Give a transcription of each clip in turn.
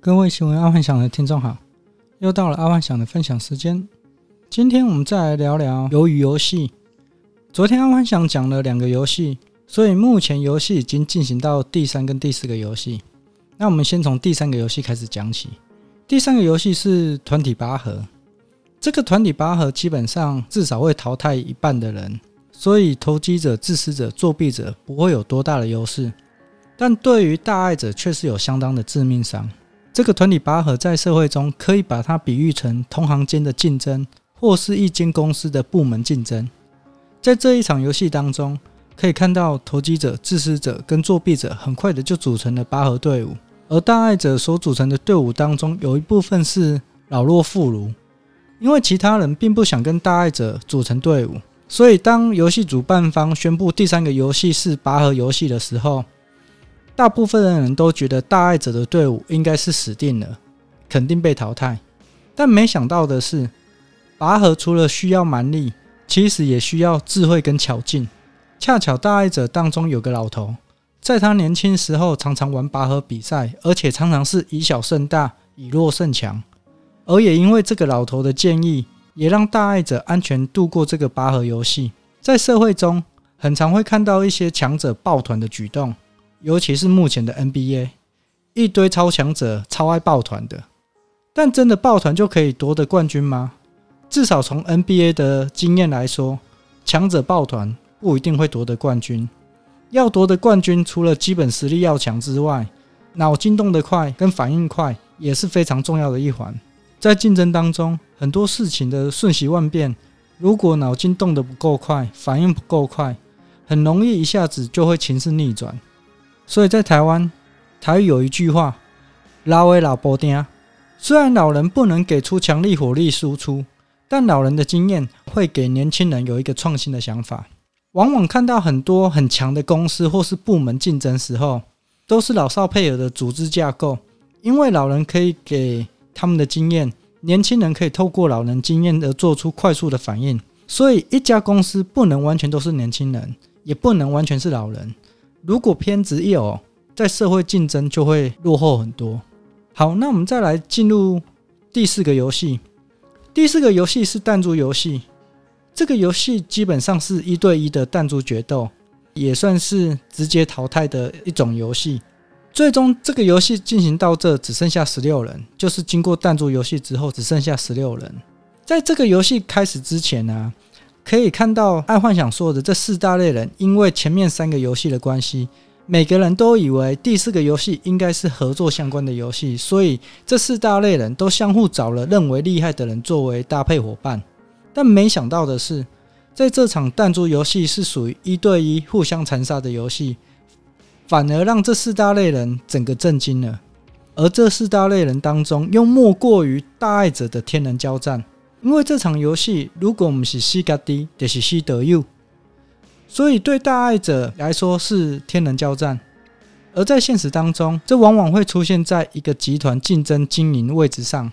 各位新闻阿幻想的听众好，又到了阿幻想的分享时间。今天我们再来聊聊鱿鱼游戏。昨天阿幻想讲了两个游戏，所以目前游戏已经进行到第三跟第四个游戏。那我们先从第三个游戏开始讲起。第三个游戏是团体拔河。这个团体拔河基本上至少会淘汰一半的人，所以投机者、自私者、作弊者不会有多大的优势。但对于大爱者却是有相当的致命伤。这个团体拔河在社会中可以把它比喻成同行间的竞争，或是一间公司的部门竞争。在这一场游戏当中，可以看到投机者、自私者跟作弊者很快的就组成了拔河队伍，而大爱者所组成的队伍当中有一部分是老弱妇孺，因为其他人并不想跟大爱者组成队伍，所以当游戏主办方宣布第三个游戏是拔河游戏的时候。大部分的人都觉得大爱者的队伍应该是死定了，肯定被淘汰。但没想到的是，拔河除了需要蛮力，其实也需要智慧跟巧劲。恰巧大爱者当中有个老头，在他年轻时候常常玩拔河比赛，而且常常是以小胜大，以弱胜强。而也因为这个老头的建议，也让大爱者安全度过这个拔河游戏。在社会中，很常会看到一些强者抱团的举动。尤其是目前的 NBA，一堆超强者超爱抱团的，但真的抱团就可以夺得冠军吗？至少从 NBA 的经验来说，强者抱团不一定会夺得冠军。要夺得冠军，除了基本实力要强之外，脑筋动得快跟反应快也是非常重要的一环。在竞争当中，很多事情的瞬息万变，如果脑筋动得不够快，反应不够快，很容易一下子就会情势逆转。所以在台湾，台语有一句话：“老的老婆丁。”虽然老人不能给出强力火力输出，但老人的经验会给年轻人有一个创新的想法。往往看到很多很强的公司或是部门竞争时候，都是老少配合的组织架构，因为老人可以给他们的经验，年轻人可以透过老人经验而做出快速的反应。所以一家公司不能完全都是年轻人，也不能完全是老人。如果偏执一有，在社会竞争就会落后很多。好，那我们再来进入第四个游戏。第四个游戏是弹珠游戏。这个游戏基本上是一对一的弹珠决斗，也算是直接淘汰的一种游戏。最终，这个游戏进行到这只剩下十六人，就是经过弹珠游戏之后只剩下十六人。在这个游戏开始之前呢、可以看到，爱幻想说的这四大类人，因为前面三个游戏的关系，每个人都以为第四个游戏应该是合作相关的游戏，所以这四大类人都相互找了认为厉害的人作为搭配伙伴。但没想到的是，在这场弹珠游戏是属于一对一互相残杀的游戏，反而让这四大类人整个震惊了。而这四大类人当中，又莫过于大爱者的天人交战。因为这场游戏，如果我们是西格迪，就是西德佑，所以对大爱者来说是天人交战。而在现实当中，这往往会出现在一个集团竞争经营位置上。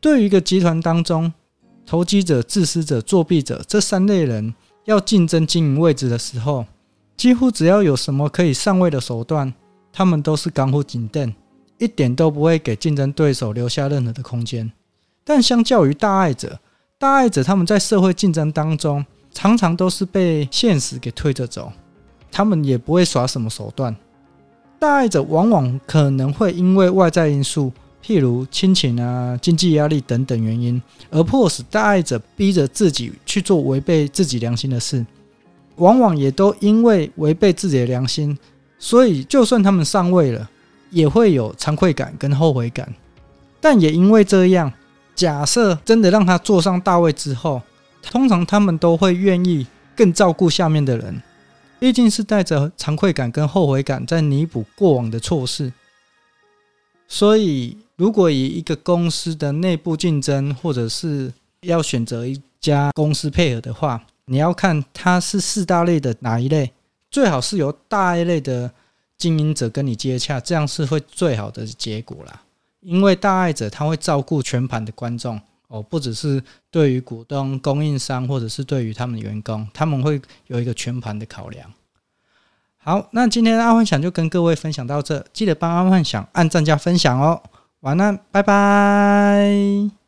对于一个集团当中，投机者、自私者、作弊者这三类人要竞争经营位置的时候，几乎只要有什么可以上位的手段，他们都是刚乎紧瞪，一点都不会给竞争对手留下任何的空间。但相较于大爱者，大爱者他们在社会竞争当中，常常都是被现实给推着走，他们也不会耍什么手段。大爱者往往可能会因为外在因素，譬如亲情啊、经济压力等等原因，而迫使大爱者逼着自己去做违背自己良心的事。往往也都因为违背自己的良心，所以就算他们上位了，也会有惭愧感跟后悔感。但也因为这样。假设真的让他坐上大位之后，通常他们都会愿意更照顾下面的人，毕竟是带着惭愧感跟后悔感在弥补过往的错事。所以，如果以一个公司的内部竞争，或者是要选择一家公司配合的话，你要看他是四大类的哪一类，最好是由大一类的经营者跟你接洽，这样是会最好的结果啦。因为大爱者他会照顾全盘的观众哦，不只是对于股东、供应商，或者是对于他们的员工，他们会有一个全盘的考量。好，那今天阿幻想就跟各位分享到这，记得帮阿幻想按赞加分享哦。晚安，拜拜。